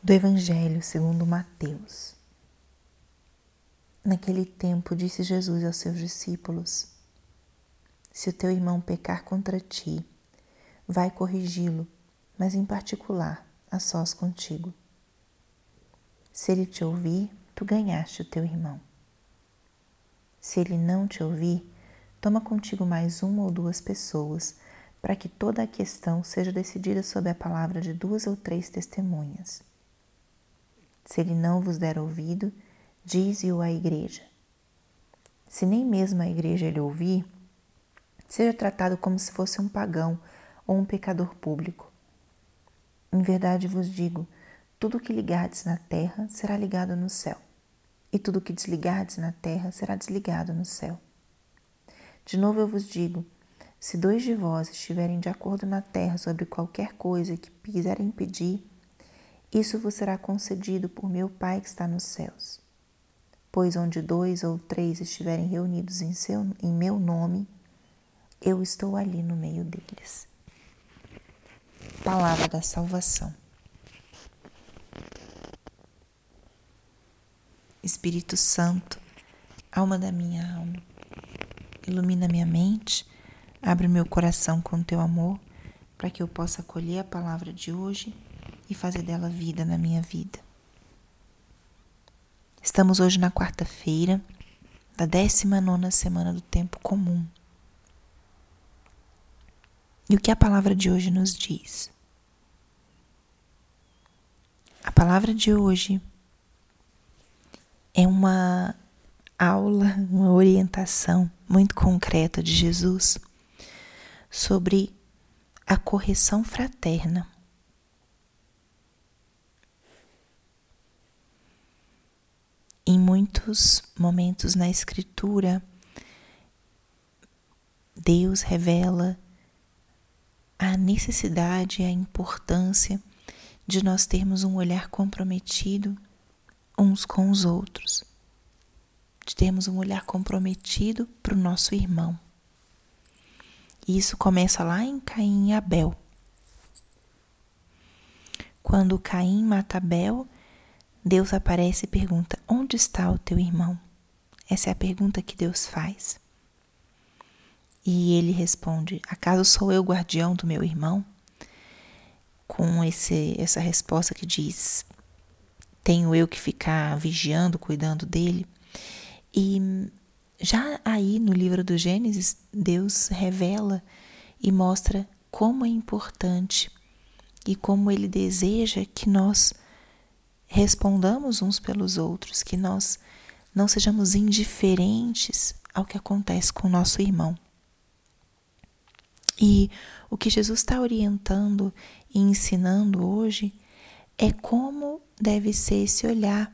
do Evangelho segundo Mateus. Naquele tempo disse Jesus aos seus discípulos: Se o teu irmão pecar contra ti, vai corrigi-lo, mas em particular, a sós contigo. Se ele te ouvir, tu ganhaste o teu irmão. Se ele não te ouvir, toma contigo mais uma ou duas pessoas, para que toda a questão seja decidida sob a palavra de duas ou três testemunhas. Se ele não vos der ouvido, dize-o à igreja. Se nem mesmo a igreja ele ouvir, seja tratado como se fosse um pagão ou um pecador público. Em verdade vos digo: tudo o que ligardes na terra será ligado no céu, e tudo o que desligardes na terra será desligado no céu. De novo eu vos digo: se dois de vós estiverem de acordo na terra sobre qualquer coisa que quiserem pedir, isso vos será concedido por meu Pai que está nos céus. Pois onde dois ou três estiverem reunidos em, seu, em meu nome, eu estou ali no meio deles. Palavra da salvação. Espírito Santo, alma da minha alma, ilumina minha mente, abre meu coração com teu amor, para que eu possa acolher a palavra de hoje e fazer dela vida na minha vida. Estamos hoje na quarta-feira da 19 semana do tempo comum. E o que a palavra de hoje nos diz? A palavra de hoje é uma aula, uma orientação muito concreta de Jesus sobre a correção fraterna. Em muitos momentos na Escritura, Deus revela a necessidade e a importância de nós termos um olhar comprometido uns com os outros, de termos um olhar comprometido para o nosso irmão. E isso começa lá em Caim e Abel. Quando Caim mata Abel, Deus aparece e pergunta: Onde está o teu irmão? Essa é a pergunta que Deus faz. E ele responde: Acaso sou eu guardião do meu irmão? Com esse, essa resposta que diz: Tenho eu que ficar vigiando, cuidando dele? E já aí no livro do Gênesis, Deus revela e mostra como é importante e como ele deseja que nós respondamos uns pelos outros, que nós não sejamos indiferentes ao que acontece com o nosso irmão. E o que Jesus está orientando e ensinando hoje é como deve ser esse olhar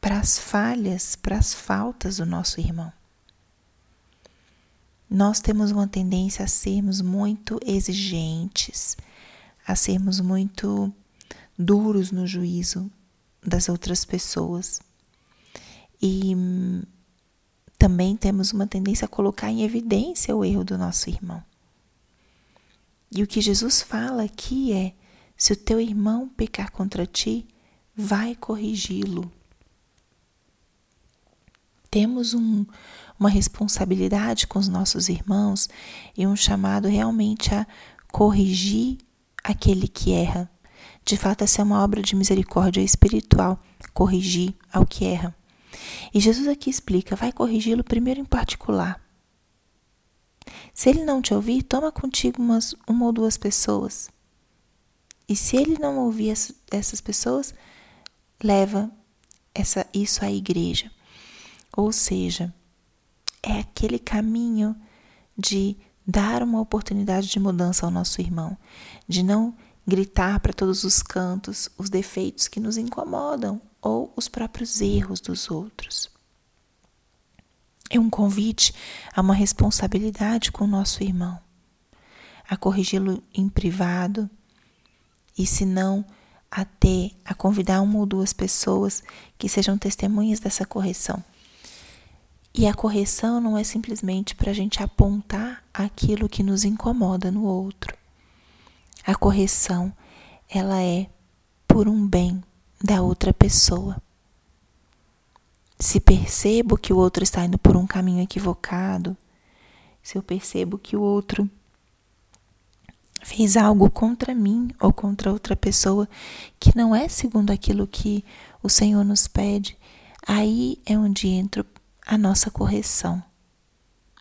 para as falhas, para as faltas do nosso irmão. Nós temos uma tendência a sermos muito exigentes, a sermos muito duros no juízo das outras pessoas. E também temos uma tendência a colocar em evidência o erro do nosso irmão. E o que Jesus fala aqui é: se o teu irmão pecar contra ti, vai corrigi-lo. Temos um, uma responsabilidade com os nossos irmãos e um chamado realmente a corrigir aquele que erra, de fato, essa é uma obra de misericórdia espiritual, corrigir ao que erra. E Jesus aqui explica: vai corrigi-lo primeiro em particular. Se ele não te ouvir, toma contigo umas, uma ou duas pessoas. E se ele não ouvir essas pessoas, leva essa, isso à igreja. Ou seja, é aquele caminho de dar uma oportunidade de mudança ao nosso irmão, de não gritar para todos os cantos os defeitos que nos incomodam ou os próprios erros dos outros. É um convite a uma responsabilidade com o nosso irmão, a corrigi-lo em privado e, se não, até a convidar uma ou duas pessoas que sejam testemunhas dessa correção. E a correção não é simplesmente para a gente apontar aquilo que nos incomoda no outro, a correção, ela é por um bem da outra pessoa. Se percebo que o outro está indo por um caminho equivocado, se eu percebo que o outro fez algo contra mim ou contra outra pessoa que não é segundo aquilo que o Senhor nos pede, aí é onde entra a nossa correção.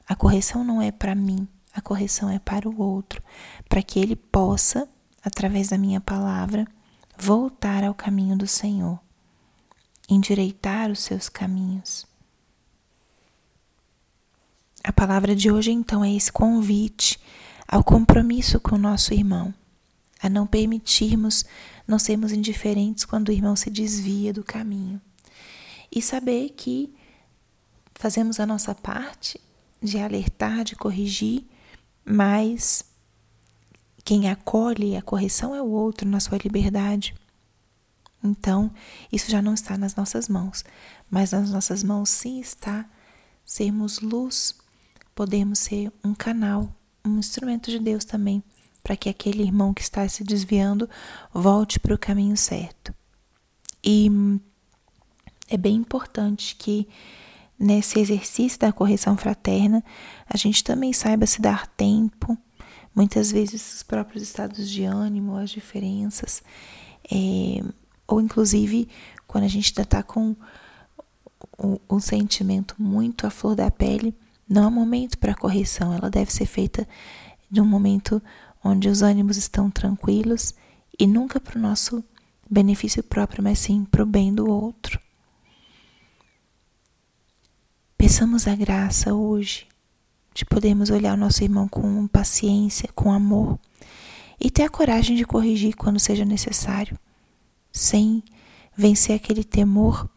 A correção não é para mim, a correção é para o outro, para que ele possa, através da minha palavra, voltar ao caminho do Senhor, endireitar os seus caminhos. A palavra de hoje, então, é esse convite ao compromisso com o nosso irmão, a não permitirmos não sermos indiferentes quando o irmão se desvia do caminho. E saber que fazemos a nossa parte de alertar, de corrigir, mas quem acolhe a correção é o outro na sua liberdade. Então, isso já não está nas nossas mãos, mas nas nossas mãos sim está sermos luz, podemos ser um canal, um instrumento de Deus também, para que aquele irmão que está se desviando volte para o caminho certo. E é bem importante que nesse exercício da correção fraterna a gente também saiba se dar tempo muitas vezes os próprios estados de ânimo, as diferenças, é, ou inclusive quando a gente ainda está com um, sentimento muito à flor da pele, não há momento para correção, ela deve ser feita de um momento onde os ânimos estão tranquilos e nunca para o nosso benefício próprio, mas sim para o bem do outro. Peçamos a graça hoje de podermos olhar o nosso irmão com paciência, com amor e ter a coragem de corrigir quando seja necessário, sem vencer aquele temor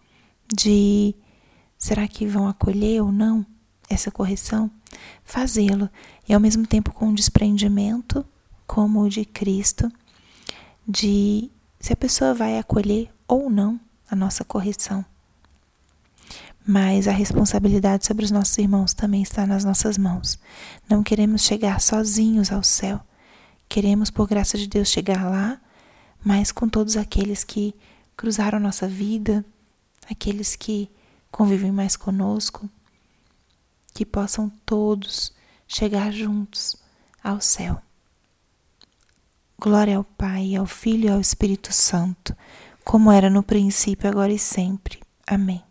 de será que vão acolher ou não essa correção? Fazê-lo e ao mesmo tempo com um desprendimento, como o de Cristo, de se a pessoa vai acolher ou não a nossa correção mas a responsabilidade sobre os nossos irmãos também está nas nossas mãos. Não queremos chegar sozinhos ao céu. Queremos, por graça de Deus, chegar lá, mas com todos aqueles que cruzaram nossa vida, aqueles que convivem mais conosco, que possam todos chegar juntos ao céu. Glória ao Pai, ao Filho e ao Espírito Santo, como era no princípio, agora e sempre. Amém.